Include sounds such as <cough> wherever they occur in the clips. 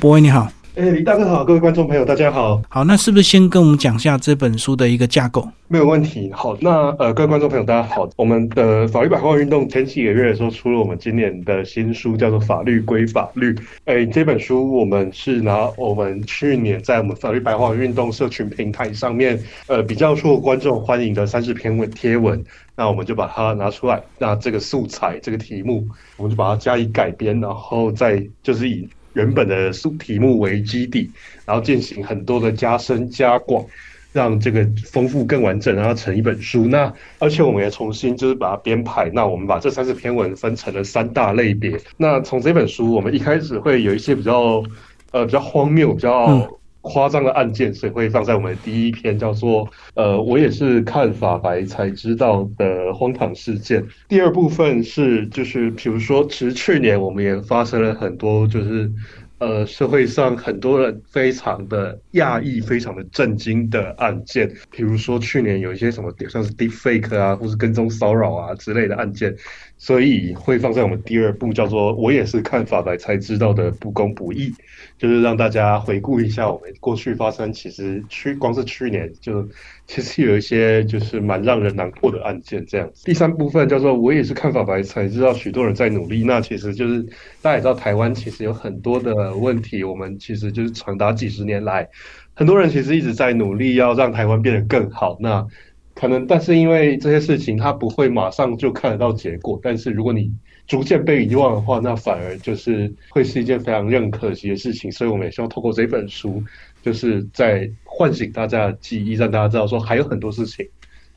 博威你好，哎，李大哥好，各位观众朋友大家好。好，那是不是先跟我们讲一下这本书的一个架构？没有问题。好，那呃，各位观众朋友大家好，我们的法律百货运动前几个月的时候出了我们今年的新书，叫做《法律归法律》。哎，这本书我们是拿我们去年在我们法律百货运动社群平台上面，呃，比较受观众欢迎的三十篇文贴文，那我们就把它拿出来，那这个素材这个题目，我们就把它加以改编，然后再就是以。原本的书题目为基底，然后进行很多的加深加广，让这个丰富更完整，然后成一本书。那而且我们也重新就是把它编排。那我们把这三十篇文分成了三大类别。那从这本书，我们一开始会有一些比较呃比较荒谬、比较。夸张的案件，所以会放在我们第一篇，叫做“呃，我也是看法白才知道的荒唐事件”。第二部分是，就是比如说，其实去年我们也发生了很多，就是呃，社会上很多人非常的讶异、非常的震惊的案件。比如说，去年有一些什么，像是 deepfake 啊，或是跟踪骚扰啊之类的案件，所以会放在我们第二部，叫做“我也是看法白才知道的不公不义”。就是让大家回顾一下我们过去发生，其实去光是去年就其实有一些就是蛮让人难过的案件这样子。第三部分叫做我也是看法白才知道许多人在努力，那其实就是大家也知道台湾其实有很多的问题，我们其实就是长达几十年来，很多人其实一直在努力要让台湾变得更好。那可能但是因为这些事情他不会马上就看得到结果，但是如果你逐渐被遗忘的话，那反而就是会是一件非常认可惜的事情。所以，我们也希望透过这本书，就是在唤醒大家的记忆，让大家知道说还有很多事情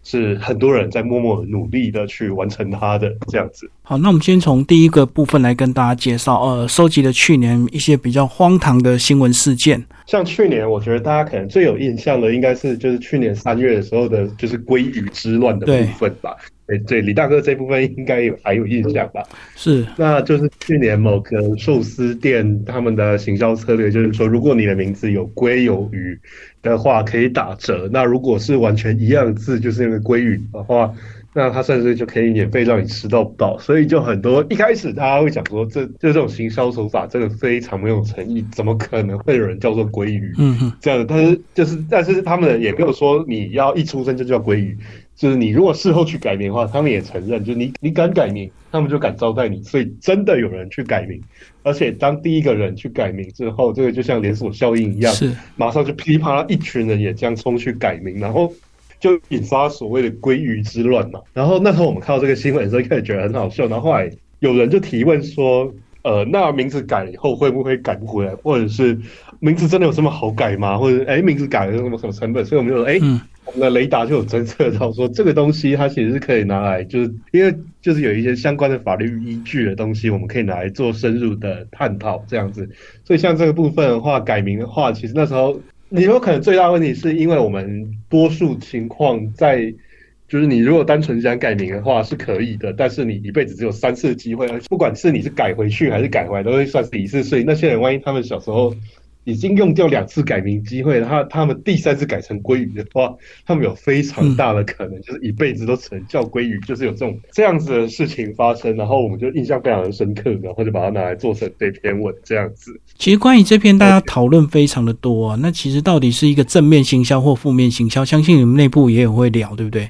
是很多人在默默努力的去完成它的这样子。好，那我们先从第一个部分来跟大家介绍，呃，收集了去年一些比较荒唐的新闻事件。像去年，我觉得大家可能最有印象的，应该是就是去年三月的时候的，就是鲑鱼之乱的部分吧。对，李大哥这部分应该有还有印象吧？是，那就是去年某个寿司店他们的行销策略，就是说，如果你的名字有鲑有鱼的话，可以打折。那如果是完全一样字，就是那个鲑鱼的话，那他甚至就可以免费让你吃到饱。所以就很多一开始大家会讲说，这就这种行销手法真的非常没有诚意，怎么可能会有人叫做鲑鱼？嗯哼，这样的，但是就是，但是他们也没有说你要一出生就叫鲑鱼。就是你如果事后去改名的话，他们也承认，就你你敢改名，他们就敢招待你。所以真的有人去改名，而且当第一个人去改名之后，这个就像连锁效应一样，是马上就噼里啪啦一群人也这样冲去改名，然后就引发所谓的“鲑鱼之乱”嘛。然后那时候我们看到这个新闻的时候，开始觉得很好笑，然后后来有人就提问说：“呃，那名字改了以后会不会改不回来？或者是名字真的有这么好改吗？或者哎，名字改了有什么什么成本？”所以我们就说：“哎。”我们的雷达就有侦测到说，这个东西它其实是可以拿来，就是因为就是有一些相关的法律依据的东西，我们可以拿来做深入的探讨这样子。所以像这个部分的话，改名的话，其实那时候你有可能最大问题是因为我们多数情况在，就是你如果单纯想改名的话是可以的，但是你一辈子只有三次机会，不管是你是改回去还是改回来，都会算是一次。所以那些人万一他们小时候。已经用掉两次改名机会，他他们第三次改成鲑鱼的话，他们有非常大的可能就是一辈子都只能叫鲑鱼，就是有这种这样子的事情发生，然后我们就印象非常的深刻，然后就把它拿来做成这篇文这样子。其实关于这篇，大家讨论非常的多啊。那其实到底是一个正面行销或负面行销，相信你们内部也有会聊，对不对？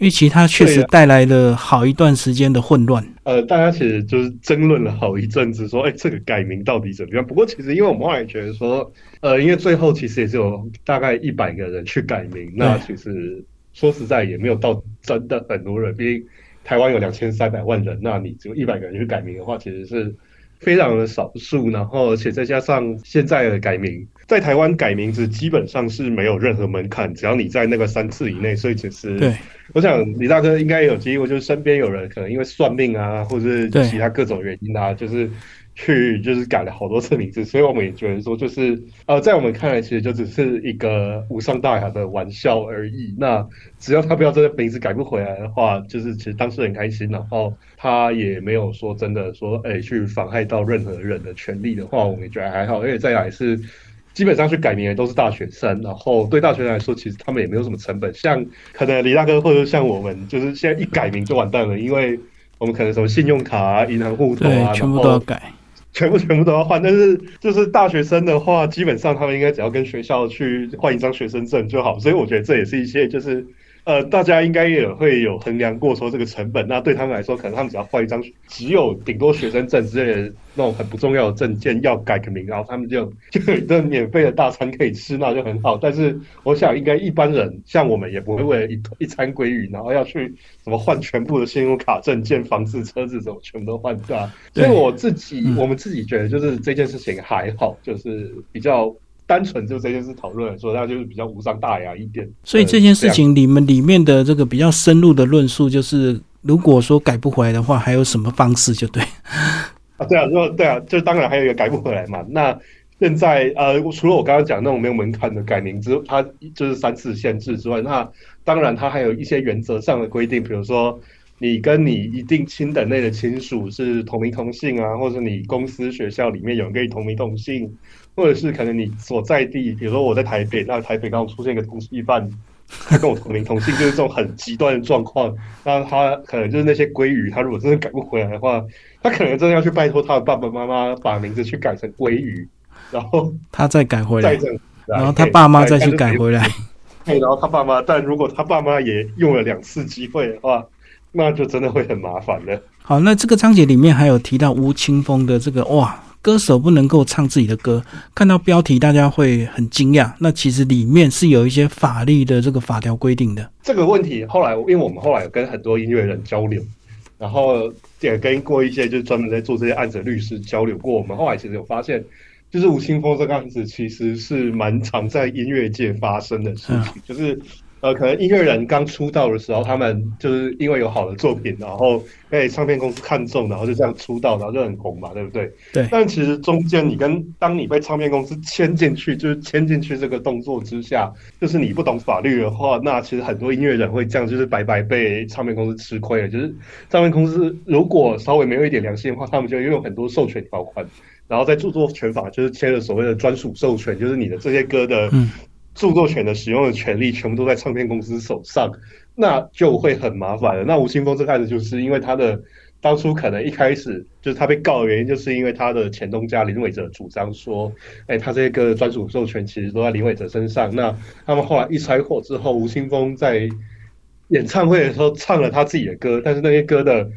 因为其他确实带来了好一段时间的混乱。呃，大家其实就是争论了好一阵子，说，哎，这个改名到底怎么样？不过其实因为我们后来觉得说，呃，因为最后其实也是有大概一百个人去改名，那其实说实在也没有到真的很多人。毕竟台湾有两千三百万人，那你只有一百个人去改名的话，其实是。非常的少数，然后而且再加上现在的改名，在台湾改名字基本上是没有任何门槛，只要你在那个三次以内，所以其实，对，我想李大哥应该有机会，就是身边有人可能因为算命啊，或者是其他各种原因啊，就是。去就是改了好多次名字，所以我们也觉得说，就是呃，在我们看来，其实就只是一个无伤大雅的玩笑而已。那只要他不要这个名字改不回来的话，就是其实当事人开心，然后他也没有说真的说，哎，去妨害到任何人的权利的话，我们也觉得还好。而且再来是，基本上去改名的都是大学生，然后对大学生来说，其实他们也没有什么成本。像可能李大哥或者像我们，就是现在一改名就完蛋了，因为我们可能什么信用卡啊、银行户头啊，全部都要改。全部全部都要换。但是就是大学生的话，基本上他们应该只要跟学校去换一张学生证就好。所以我觉得这也是一些就是。呃，大家应该也会有衡量过说这个成本。那对他们来说，可能他们只要换一张只有顶多学生证之类的那种很不重要的证件，要改个名，然后他们就 <laughs> 就有一顿免费的大餐可以吃，那就很好。但是我想，应该一般人像我们也不会为了一一餐鲑鱼，然后要去什么换全部的信用卡、证件、房子、车子什么全部都换掉。所以我自己，我们自己觉得就是这件事情还好，就是比较。单纯就这件事讨论来说，那就是比较无伤大雅一点。所以这件事情，你们里面的这个比较深入的论述，就是如果说改不回来的话，还有什么方式？就对 <laughs> 啊，对啊，说对啊，就当然还有一个改不回来嘛。那现在呃，除了我刚刚讲那种没有门槛的改名之，它就是三次限制之外，那当然它还有一些原则上的规定，比如说你跟你一定亲等内的亲属是同名同姓啊，或者你公司学校里面有人跟你同名同姓。或者是可能你所在地，比如说我在台北，那台北刚好出现一个同一犯，他跟我同名同姓，就是这种很极端的状况。那他可能就是那些鲑鱼，他如果真的改不回来的话，他可能真的要去拜托他的爸爸妈妈把名字去改成鲑鱼，然后他再改回来，然后他爸妈再去改回来。对，然后他爸妈，但如果他爸妈也用了两次机会的话，那就真的会很麻烦了。好，那这个章节里面还有提到吴青峰的这个哇。歌手不能够唱自己的歌，看到标题大家会很惊讶。那其实里面是有一些法律的这个法条规定的。这个问题后来，因为我们后来有跟很多音乐人交流，然后也跟过一些就是专门在做这些案子的律师交流过。我们后来其实有发现，就是吴青峰这个案子其实是蛮常在音乐界发生的事情，就是。呃，可能音乐人刚出道的时候，他们就是因为有好的作品，然后被唱片公司看中，然后就这样出道，然后就很红嘛，对不对？对。但其实中间，你跟当你被唱片公司签进去，就是签进去这个动作之下，就是你不懂法律的话，那其实很多音乐人会这样，就是白白被唱片公司吃亏了。就是唱片公司如果稍微没有一点良心的话，他们就拥有很多授权条款，然后在著作权法就是签了所谓的专属授权，就是你的这些歌的。著作权的使用的权利全部都在唱片公司手上，那就会很麻烦了。那吴青峰这案子就是因为他的当初可能一开始就是他被告的原因，就是因为他的前东家林伟哲主张说，哎，他这些个专属授权其实都在林伟哲身上。那他们后来一拆伙之后，吴青峰在演唱会的时候唱了他自己的歌，但是那些歌的。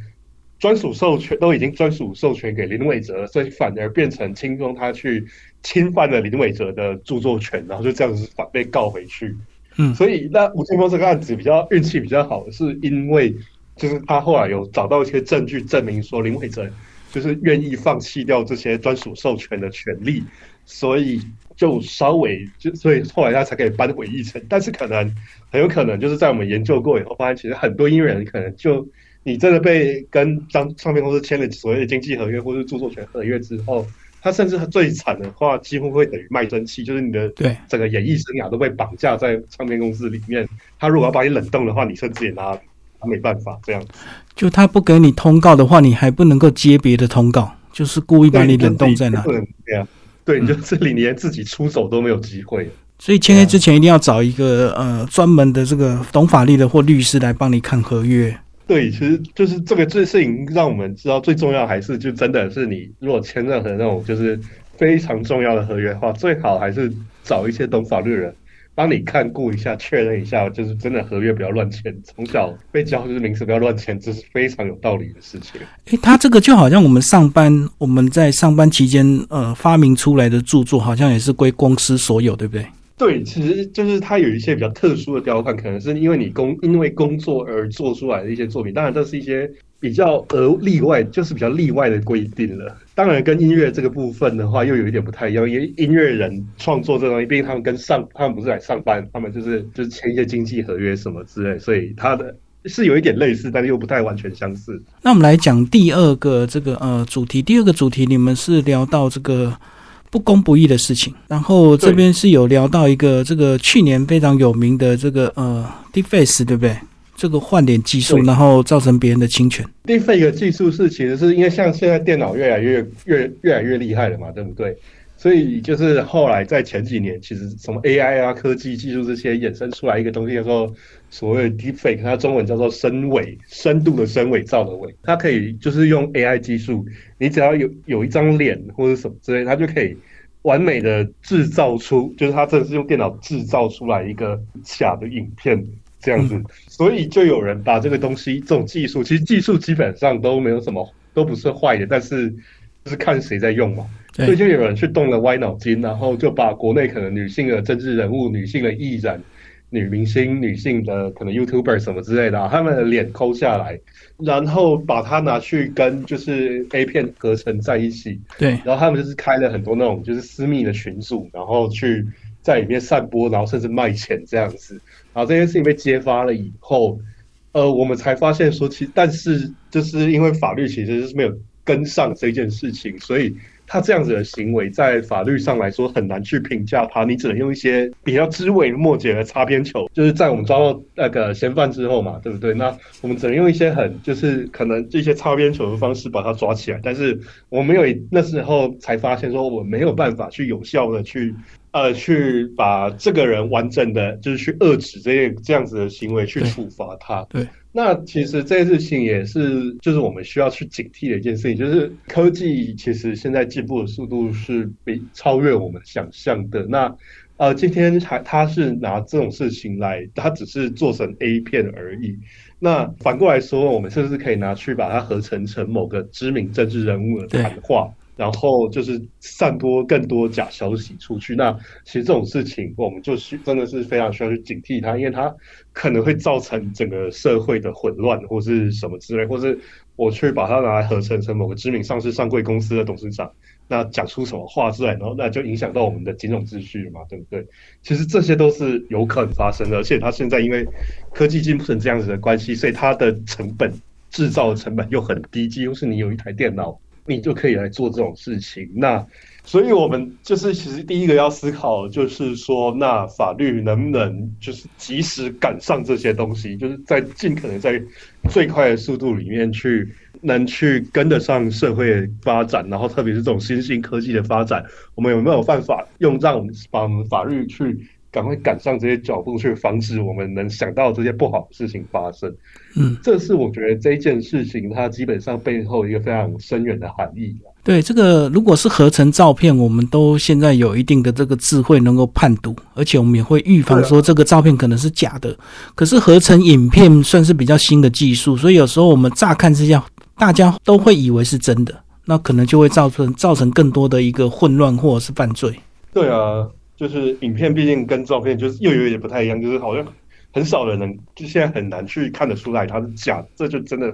专属授权都已经专属授权给林伟哲，所以反而变成轻松他去侵犯了林伟哲的著作权，然后就这样子反被告回去。嗯，所以那吴青峰这个案子比较运气比较好，是因为就是他后来有找到一些证据证明说林伟哲就是愿意放弃掉这些专属授权的权利，所以就稍微就所以后来他才可以扳回一城。但是可能很有可能就是在我们研究过以后，发现其实很多音乐人可能就。你真的被跟张唱片公司签了所谓的经纪合约或是著作权合约之后，他甚至最惨的话，几乎会等于卖身契，就是你的对整个演艺生涯都被绑架在唱片公司里面。他如果要把你冷冻的话，你甚至也拿他没办法这样。就他不给你通告的话，你还不能够接别的通告，就是故意把你冷冻在那。对啊，对，你就这里连自己出手都没有机会。所以签约之前一定要找一个呃专门的这个懂法律的或律师来帮你看合约。对，其实就是这个这事情让我们知道最重要还是就真的是你如果签任何那种就是非常重要的合约的话，最好还是找一些懂法律的人帮你看顾一下，确认一下，就是真的合约不要乱签。从小被教就是名词不要乱签，这是非常有道理的事情。诶，他这个就好像我们上班，我们在上班期间呃发明出来的著作，好像也是归公司所有，对不对？对，其实就是它有一些比较特殊的条款，可能是因为你工因为工作而做出来的一些作品。当然，这是一些比较额例外，就是比较例外的规定了。当然，跟音乐这个部分的话，又有一点不太一样，因为音乐人创作这东西，毕竟他们跟上他们不是来上班，他们就是就是签一些经济合约什么之类，所以他的是有一点类似，但是又不太完全相似。那我们来讲第二个这个呃主题，第二个主题你们是聊到这个。不公不义的事情，然后这边是有聊到一个这个去年非常有名的这个呃，deface 对不对？这个换脸技术，然后造成别人的侵权。deface 技术是其实是因为像现在电脑越来越越越来越厉害了嘛，对不对？所以就是后来在前几年，其实什么 AI 啊、科技技术这些衍生出来一个东西，叫做所谓的 Deepfake，它中文叫做深伪，深度的深伪造的伪，它可以就是用 AI 技术，你只要有有一张脸或者什么之类，它就可以完美的制造出，就是它真的是用电脑制造出来一个假的影片这样子，所以就有人把这个东西这种技术，其实技术基本上都没有什么，都不是坏的，但是就是看谁在用嘛。所以就有人去动了歪脑筋，然后就把国内可能女性的政治人物、女性的艺人、女明星、女性的可能 YouTuber 什么之类的，他们的脸抠下来，然后把它拿去跟就是 A 片合成在一起。对，然后他们就是开了很多那种就是私密的群组，然后去在里面散播，然后甚至卖钱这样子。然后这件事情被揭发了以后，呃，我们才发现说，其实但是就是因为法律其实是没有跟上这件事情，所以。他这样子的行为，在法律上来说很难去评价他，你只能用一些比较枝微末节的擦边球，就是在我们抓到那个嫌犯之后嘛，对不对？那我们只能用一些很就是可能这些擦边球的方式把他抓起来，但是我没有那时候才发现说我没有办法去有效的去呃去把这个人完整的，就是去遏制这些这样子的行为去处罚他。对。那其实这件事情也是，就是我们需要去警惕的一件事情，就是科技其实现在进步的速度是比超越我们想象的。那呃，今天还他是拿这种事情来，他只是做成 A 片而已。那反过来说，我们是不是可以拿去把它合成成某个知名政治人物的谈话？然后就是散播更多假消息出去，那其实这种事情，我们就需真的是非常需要去警惕它，因为它可能会造成整个社会的混乱，或是什么之类，或是我去把它拿来合成成某个知名上市上柜公司的董事长，那讲出什么话出来，然后那就影响到我们的金融秩序嘛，对不对？其实这些都是有可能发生的，而且它现在因为科技进步成这样子的关系，所以它的成本制造成本又很低，几乎是你有一台电脑。你就可以来做这种事情。那，所以我们就是其实第一个要思考，就是说，那法律能不能就是及时赶上这些东西，就是在尽可能在最快的速度里面去能去跟得上社会发展，然后特别是这种新兴科技的发展，我们有没有办法用让把我们法律去。赶快赶上这些脚步，去防止我们能想到这些不好的事情发生。嗯，这是我觉得这一件事情它基本上背后一个非常深远的含义。对，这个如果是合成照片，我们都现在有一定的这个智慧能够判读，而且我们也会预防说这个照片可能是假的。可是合成影片算是比较新的技术，所以有时候我们乍看之下，大家都会以为是真的，那可能就会造成造成更多的一个混乱或者是犯罪。对啊。就是影片毕竟跟照片就是又有点不太一样，就是好像很少人能就现在很难去看得出来它是假，这就真的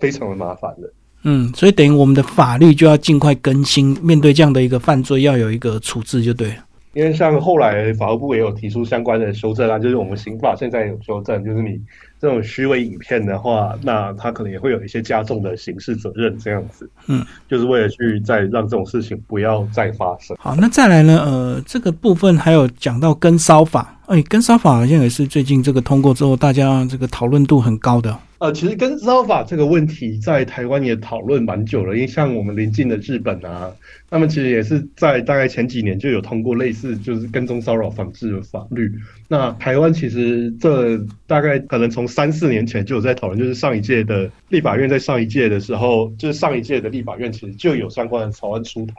非常的麻烦了。嗯，所以等于我们的法律就要尽快更新，面对这样的一个犯罪要有一个处置就对了。因为像后来法务部也有提出相关的修正案，就是我们刑法现在有修正，就是你这种虚伪影片的话，那他可能也会有一些加重的刑事责任这样子。嗯，就是为了去再让这种事情不要再发生。好，那再来呢？呃，这个部分还有讲到跟骚法，哎，跟骚法好像也是最近这个通过之后，大家这个讨论度很高的。呃，其实跟骚法这个问题在台湾也讨论蛮久了，因为像我们邻近的日本啊，他们其实也是在大概前几年就有通过类似就是跟踪骚扰防治的法律。那台湾其实这大概可能从三四年前就有在讨论，就是上一届的立法院在上一届的时候，就是上一届的立法院其实就有相关的草案出台。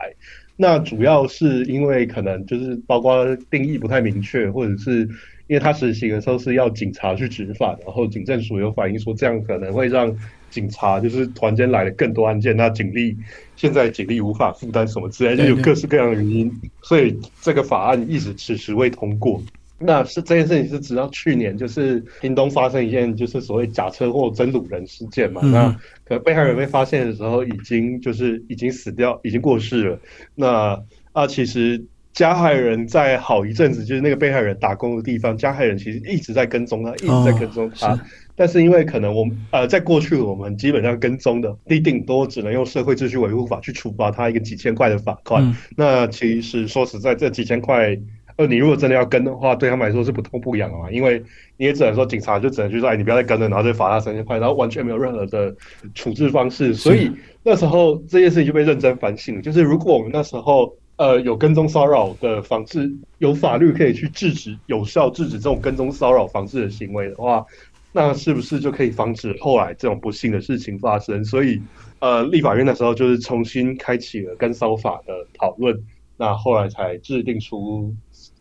那主要是因为可能就是包括定义不太明确，或者是。因为他实行的时候是要警察去执法，然后警政署有反映说这样可能会让警察就是突然间来了更多案件，那警力现在警力无法负担什么之类，就有各式各样的原因，所以这个法案一直迟迟未通过。那是这件事情是直到去年，就是屏东发生一件就是所谓假车祸真掳人事件嘛，那可被害人被发现的时候已经就是已经死掉，已经过世了。那啊，其实。加害人在好一阵子，就是那个被害人打工的地方，加害人其实一直在跟踪他，一直在跟踪他。但是因为可能我们呃，在过去我们基本上跟踪的，你顶多只能用社会秩序维护法去处罚他一个几千块的罚款。那其实说实在，这几千块，呃，你如果真的要跟的话，对他们来说是不痛不痒的嘛。因为你也只能说警察就只能去说，哎，你不要再跟了，然后再罚他三千块，然后完全没有任何的处置方式。所以那时候这件事情就被认真反省，就是如果我们那时候。呃有跟踪骚扰的防治，有法律可以去制止、有效制止这种跟踪骚扰防治的行为的话，那是不是就可以防止后来这种不幸的事情发生？所以，呃，立法院的时候就是重新开启了跟骚法的讨论，那后来才制定出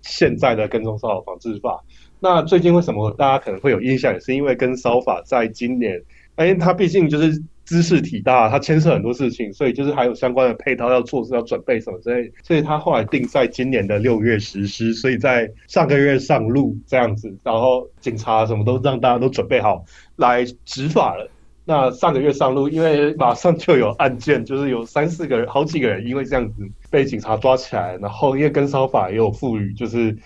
现在的跟踪骚扰防治法。那最近为什么大家可能会有印象，也是因为跟骚法在今年，哎，它毕竟就是知识体大，它牵涉很多事情，所以就是还有相关的配套要措施要准备什么之类，所以它后来定在今年的六月实施，所以在上个月上路这样子，然后警察什么都让大家都准备好来执法了。那上个月上路，因为马上就有案件，就是有三四个人、好几个人因为这样子被警察抓起来，然后因为跟骚法也有赋予，就是。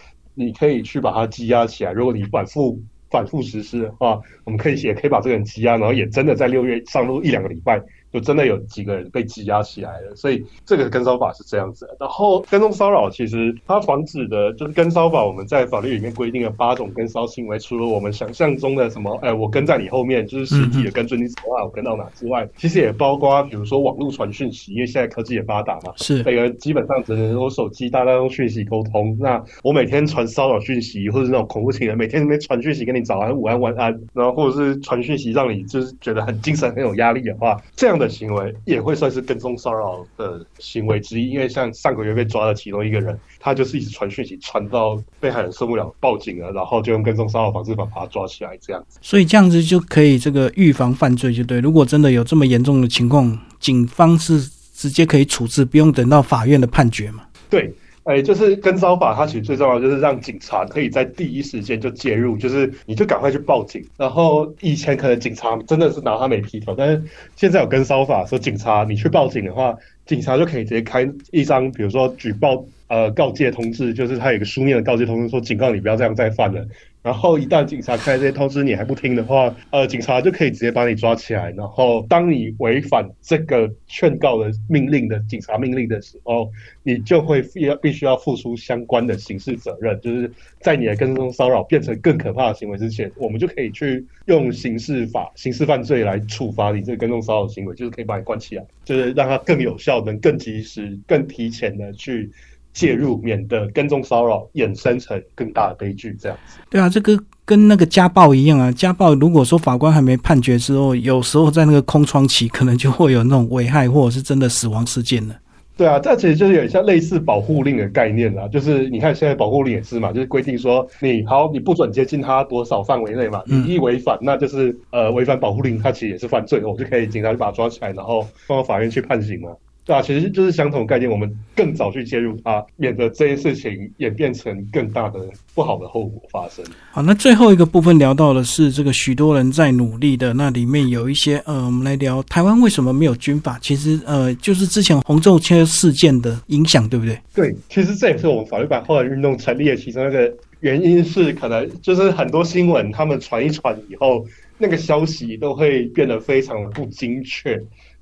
你可以去把它积压起来。如果你反复反复实施啊，我们可以写可以把这个人积压，然后也真的在六月上路一两个礼拜。就真的有几个人被挤压起来了，所以这个跟骚法是这样子。然后跟踪骚扰其实它防止的就是跟骚法，我们在法律里面规定了八种跟骚行为，除了我们想象中的什么，哎，我跟在你后面就是实体的跟踪你走啊，我跟到哪之外，其实也包括比如说网络传讯息，因为现在科技也发达嘛，是每个人基本上只能用手机大家用讯息沟通。那我每天传骚扰讯息，或者是那种恐怖情人每天那边传讯息跟你早安、午安、晚安，然后或者是传讯息让你就是觉得很精神、很有压力的话，这样。的行为也会算是跟踪骚扰的行为之一，因为像上个月被抓的其中一个人，他就是一直传讯息，传到被害人受不了报警了，然后就用跟踪骚扰防治法把他抓起来，这样子。所以这样子就可以这个预防犯罪，就对。如果真的有这么严重的情况，警方是直接可以处置，不用等到法院的判决嘛？对。哎，就是跟骚法，它其实最重要就是让警察可以在第一时间就介入，就是你就赶快去报警。然后以前可能警察真的是拿他没皮头，但是现在有跟骚法，说警察你去报警的话，警察就可以直接开一张，比如说举报呃告诫通知，就是他有一个书面的告诫通知，说警告你不要这样再犯了。然后一旦警察开这些通知你还不听的话，呃，警察就可以直接把你抓起来。然后当你违反这个劝告的命令的警察命令的时候，你就会必要必须要付出相关的刑事责任。就是在你的跟踪骚扰变成更可怕的行为之前，我们就可以去用刑事法、刑事犯罪来处罚你这个跟踪骚扰行为，就是可以把你关起来，就是让它更有效、能更及时、更提前的去。介入，免得跟踪骚扰衍生成更大的悲剧，这样子。对啊，这个跟那个家暴一样啊。家暴如果说法官还没判决之后，有时候在那个空窗期，可能就会有那种危害或者是真的死亡事件了。对啊，这其实就是有点像类似保护令的概念啦。就是你看现在保护令也是嘛，就是规定说你好，你不准接近他多少范围内嘛。你一违反，那就是呃违反保护令，他其实也是犯罪，我就可以警察就把他抓起来，然后放到法院去判刑嘛。对啊，其实就是相同概念，我们更早去介入它，免得这些事情演变成更大的不好的后果发生。好，那最后一个部分聊到的是这个许多人在努力的，那里面有一些呃，我们来聊台湾为什么没有军法？其实呃，就是之前红中车事件的影响，对不对？对，其实这也是我们法律版后来运动成立的其中一个原因，是可能就是很多新闻他们传一传以后，那个消息都会变得非常的不精确。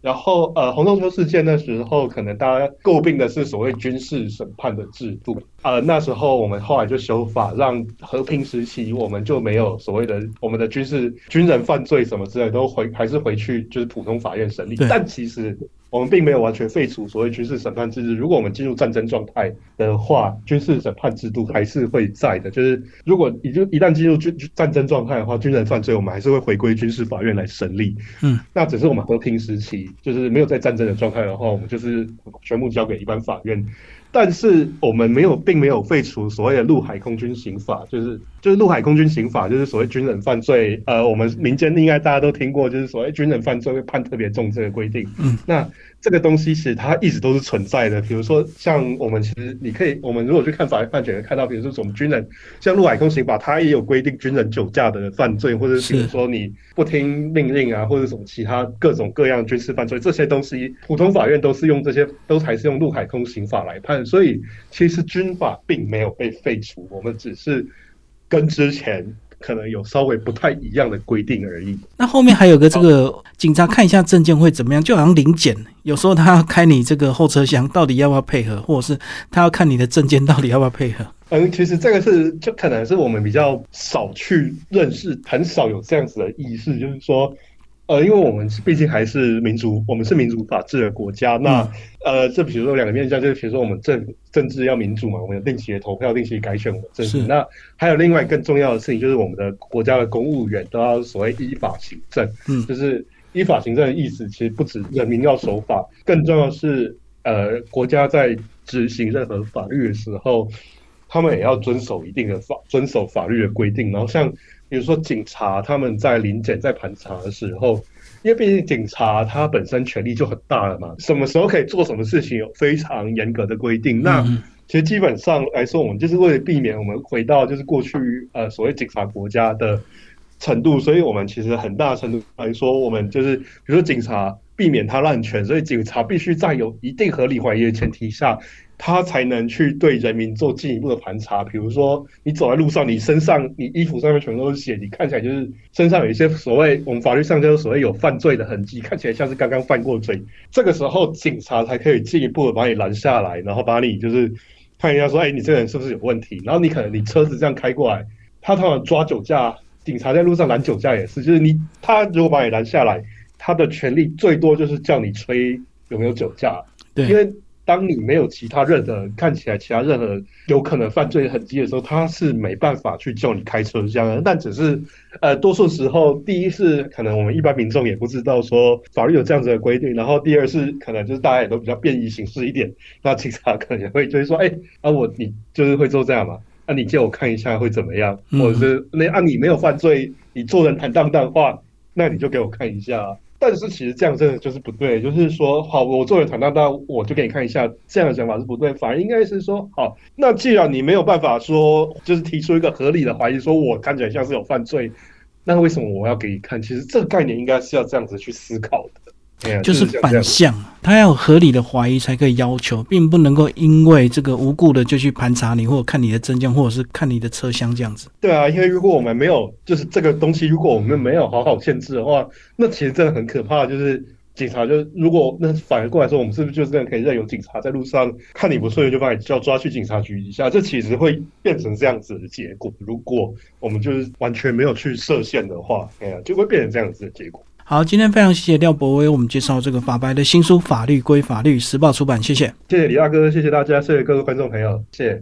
然后，呃，红中秋事件那时候，可能大家诟病的是所谓军事审判的制度。呃，那时候我们后来就修法，让和平时期我们就没有所谓的我们的军事军人犯罪什么之类都回还是回去就是普通法院审理。但其实。我们并没有完全废除所谓军事审判制度。如果我们进入战争状态的话，军事审判制度还是会在的。就是如果已经一旦进入军战争状态的话，军人犯罪，我们还是会回归军事法院来审理。嗯，那只是我们和平时期，就是没有在战争的状态的话，我们就是全部交给一般法院。但是我们没有，并没有废除所谓的陆海空军刑法，就是就是陆海空军刑法，就是所谓军人犯罪，呃，我们民间应该大家都听过，就是所谓军人犯罪会判特别重这个规定。嗯，那。这个东西其实它一直都是存在的，比如说像我们其实你可以，我们如果去看法律判决，看到比如说什么军人，像陆海空刑法，它也有规定军人酒驾的犯罪，或者比如说你不听命令啊，或者什么其他各种各样军事犯罪，这些东西普通法院都是用这些，都还是用陆海空刑法来判，所以其实军法并没有被废除，我们只是跟之前。可能有稍微不太一样的规定而已。那后面还有个这个警察看一下证件会怎么样？就好像临检，有时候他要开你这个后车厢，到底要不要配合，或者是他要看你的证件到底要不要配合？嗯，其实这个是就可能是我们比较少去认识，很少有这样子的意识，就是说，呃，因为我们毕竟还是民主，我们是民主法治的国家。那呃，这比如说两个面向，就是比如说我们政政治要民主嘛，我们有定期的投票，定期改选我们政治。那还有另外更重要的事情，就是我们的国家的公务员都要所谓依法行政。嗯，就是依法行政的意思，其实不止人民要守法，更重要是呃，国家在执行任何法律的时候，他们也要遵守一定的法，遵守法律的规定。然后像。比如说，警察他们在临检、在盘查的时候，因为毕竟警察他本身权力就很大了嘛，什么时候可以做什么事情有非常严格的规定。那其实基本上来说，我们就是为了避免我们回到就是过去呃所谓警察国家的程度，所以我们其实很大程度来说，我们就是比如说警察避免他滥权，所以警察必须在有一定合理怀疑的前提下。他才能去对人民做进一步的盘查，比如说你走在路上，你身上、你衣服上面全都是血，你看起来就是身上有一些所谓我们法律上叫做所谓有犯罪的痕迹，看起来像是刚刚犯过罪。这个时候警察才可以进一步的把你拦下来，然后把你就是看一下说，哎，你这个人是不是有问题？然后你可能你车子这样开过来，他通常抓酒驾，警察在路上拦酒驾也是，就是你他如果把你拦下来，他的权利最多就是叫你吹有没有酒驾，对，因为。当你没有其他任何看起来其他任何有可能犯罪的痕迹的时候，他是没办法去叫你开车这样。但只是，呃，多数时候，第一是可能我们一般民众也不知道说法律有这样子的规定，然后第二是可能就是大家也都比较便于行事一点，那警察可能也会就是说，哎，啊我你就是会做这样嘛？那你借我看一下会怎么样？或者是那啊你没有犯罪，你做人坦荡荡的话，那你就给我看一下。但是其实这样真的就是不对，就是说，好，我作为坦荡荡，我就给你看一下，这样的想法是不对，反而应该是说，好，那既然你没有办法说，就是提出一个合理的怀疑，说我看起来像是有犯罪，那为什么我要给你看？其实这个概念应该是要这样子去思考的。就是反向，他要合理的怀疑才可以要求，并不能够因为这个无故的就去盘查你，或者看你的证件，或者是看你的车厢这样子。对啊，因为如果我们没有，就是这个东西，如果我们没有好好限制的话，那其实真的很可怕。就是警察，就如果那反而过来说，我们是不是就真的可以任由警察在路上看你不顺眼就把你叫抓去警察局一下？这其实会变成这样子的结果。如果我们就是完全没有去设限的话，哎呀，就会变成这样子的结果。好，今天非常谢谢廖博威，我们介绍这个法白的新书《法律归法律》，时报出版，谢谢，谢谢李大哥，谢谢大家，谢谢各位观众朋友，谢谢。